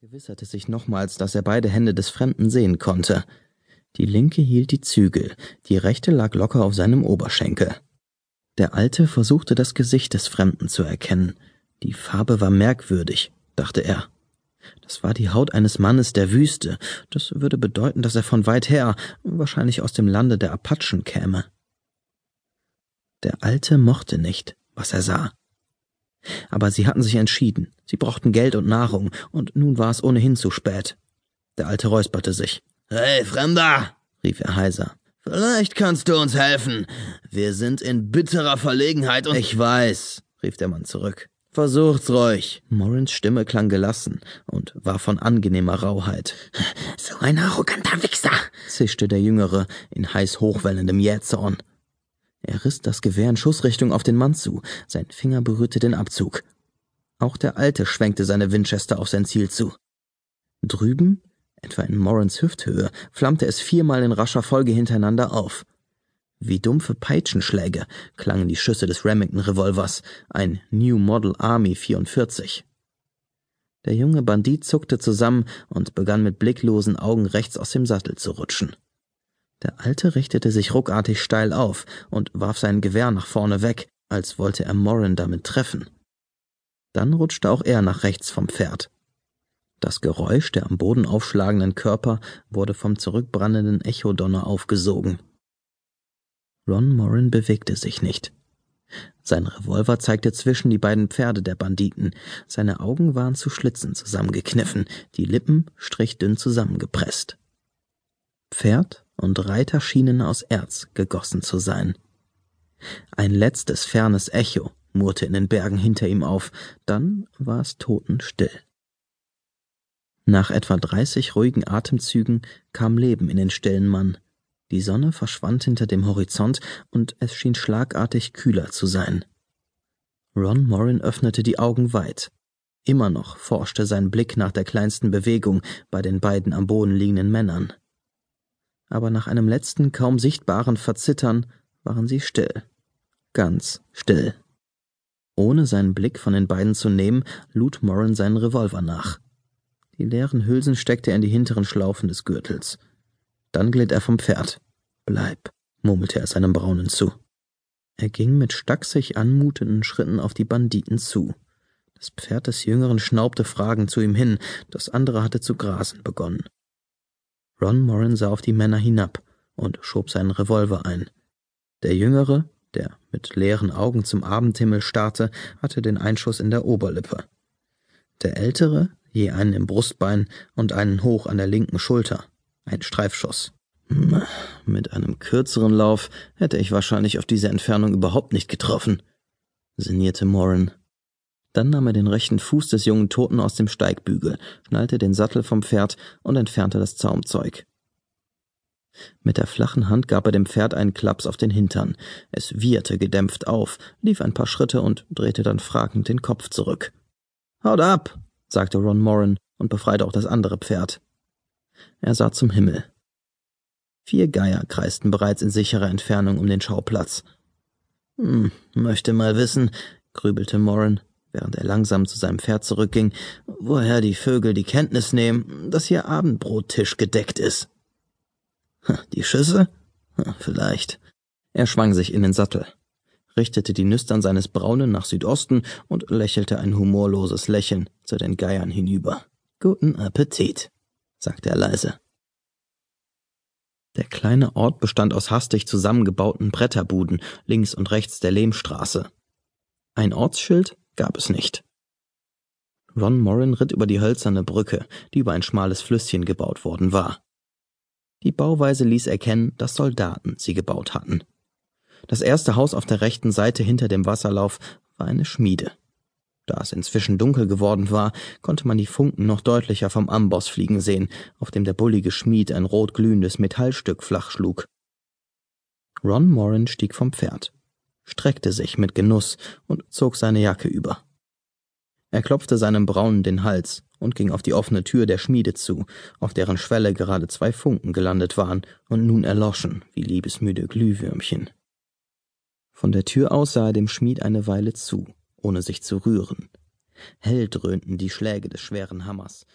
gewisserte sich nochmals, dass er beide Hände des Fremden sehen konnte. Die linke hielt die Zügel, die rechte lag locker auf seinem Oberschenkel. Der Alte versuchte das Gesicht des Fremden zu erkennen. Die Farbe war merkwürdig, dachte er. Das war die Haut eines Mannes der Wüste. Das würde bedeuten, dass er von weit her, wahrscheinlich aus dem Lande der Apachen käme. Der Alte mochte nicht, was er sah. Aber sie hatten sich entschieden. Sie brauchten Geld und Nahrung, und nun war es ohnehin zu spät. Der Alte räusperte sich. Hey, Fremder, rief er heiser. Vielleicht kannst du uns helfen. Wir sind in bitterer Verlegenheit und. Ich weiß, rief der Mann zurück. Versucht's ruhig. Morins Stimme klang gelassen und war von angenehmer Rauheit. So ein arroganter Wichser, zischte der Jüngere in heiß hochwellendem Jähzorn. Er riss das Gewehr in Schussrichtung auf den Mann zu, sein Finger berührte den Abzug. Auch der Alte schwenkte seine Winchester auf sein Ziel zu. Drüben, etwa in Morans Hüfthöhe, flammte es viermal in rascher Folge hintereinander auf. Wie dumpfe Peitschenschläge klangen die Schüsse des Remington-Revolvers, ein New Model Army 44. Der junge Bandit zuckte zusammen und begann mit blicklosen Augen rechts aus dem Sattel zu rutschen. Der Alte richtete sich ruckartig steil auf und warf sein Gewehr nach vorne weg, als wollte er Morin damit treffen. Dann rutschte auch er nach rechts vom Pferd. Das Geräusch der am Boden aufschlagenden Körper wurde vom zurückbrandenden Echodonner aufgesogen. Ron Morin bewegte sich nicht. Sein Revolver zeigte zwischen die beiden Pferde der Banditen. Seine Augen waren zu Schlitzen zusammengekniffen, die Lippen strichdünn zusammengepresst. Pferd und Reiter schienen aus Erz gegossen zu sein. Ein letztes fernes Echo murrte in den Bergen hinter ihm auf, dann war es totenstill. Nach etwa dreißig ruhigen Atemzügen kam Leben in den stillen Mann. Die Sonne verschwand hinter dem Horizont und es schien schlagartig kühler zu sein. Ron Morin öffnete die Augen weit. Immer noch forschte sein Blick nach der kleinsten Bewegung bei den beiden am Boden liegenden Männern aber nach einem letzten kaum sichtbaren Verzittern waren sie still, ganz still. Ohne seinen Blick von den beiden zu nehmen, lud Moran seinen Revolver nach. Die leeren Hülsen steckte er in die hinteren Schlaufen des Gürtels. Dann glitt er vom Pferd. Bleib, murmelte er seinem Braunen zu. Er ging mit stachsig anmutenden Schritten auf die Banditen zu. Das Pferd des Jüngeren schnaubte fragend zu ihm hin, das andere hatte zu grasen begonnen. Ron Morin sah auf die Männer hinab und schob seinen Revolver ein. Der Jüngere, der mit leeren Augen zum Abendhimmel starrte, hatte den Einschuss in der Oberlippe. Der Ältere je einen im Brustbein und einen hoch an der linken Schulter. Ein Streifschuss. Mit einem kürzeren Lauf hätte ich wahrscheinlich auf diese Entfernung überhaupt nicht getroffen, sinnierte Morin. Dann nahm er den rechten Fuß des jungen Toten aus dem Steigbügel, schnallte den Sattel vom Pferd und entfernte das Zaumzeug. Mit der flachen Hand gab er dem Pferd einen Klaps auf den Hintern. Es wieherte gedämpft auf, lief ein paar Schritte und drehte dann fragend den Kopf zurück. Haut ab, sagte Ron Moran und befreite auch das andere Pferd. Er sah zum Himmel. Vier Geier kreisten bereits in sicherer Entfernung um den Schauplatz. Hm, möchte mal wissen, grübelte Moran, während er langsam zu seinem Pferd zurückging, woher die Vögel die Kenntnis nehmen, dass ihr Abendbrottisch gedeckt ist. Die Schüsse? Vielleicht. Er schwang sich in den Sattel, richtete die Nüstern seines Braunen nach Südosten und lächelte ein humorloses Lächeln zu den Geiern hinüber. Guten Appetit, sagte er leise. Der kleine Ort bestand aus hastig zusammengebauten Bretterbuden links und rechts der Lehmstraße. Ein Ortsschild gab es nicht. Ron Morin ritt über die hölzerne Brücke, die über ein schmales Flüsschen gebaut worden war. Die Bauweise ließ erkennen, dass Soldaten sie gebaut hatten. Das erste Haus auf der rechten Seite hinter dem Wasserlauf war eine Schmiede. Da es inzwischen dunkel geworden war, konnte man die Funken noch deutlicher vom Amboss fliegen sehen, auf dem der bullige Schmied ein rot glühendes Metallstück flach schlug. Ron Morin stieg vom Pferd streckte sich mit Genuss und zog seine Jacke über. Er klopfte seinem Braunen den Hals und ging auf die offene Tür der Schmiede zu, auf deren Schwelle gerade zwei Funken gelandet waren und nun erloschen wie liebesmüde Glühwürmchen. Von der Tür aus sah er dem Schmied eine Weile zu, ohne sich zu rühren. Hell dröhnten die Schläge des schweren Hammers,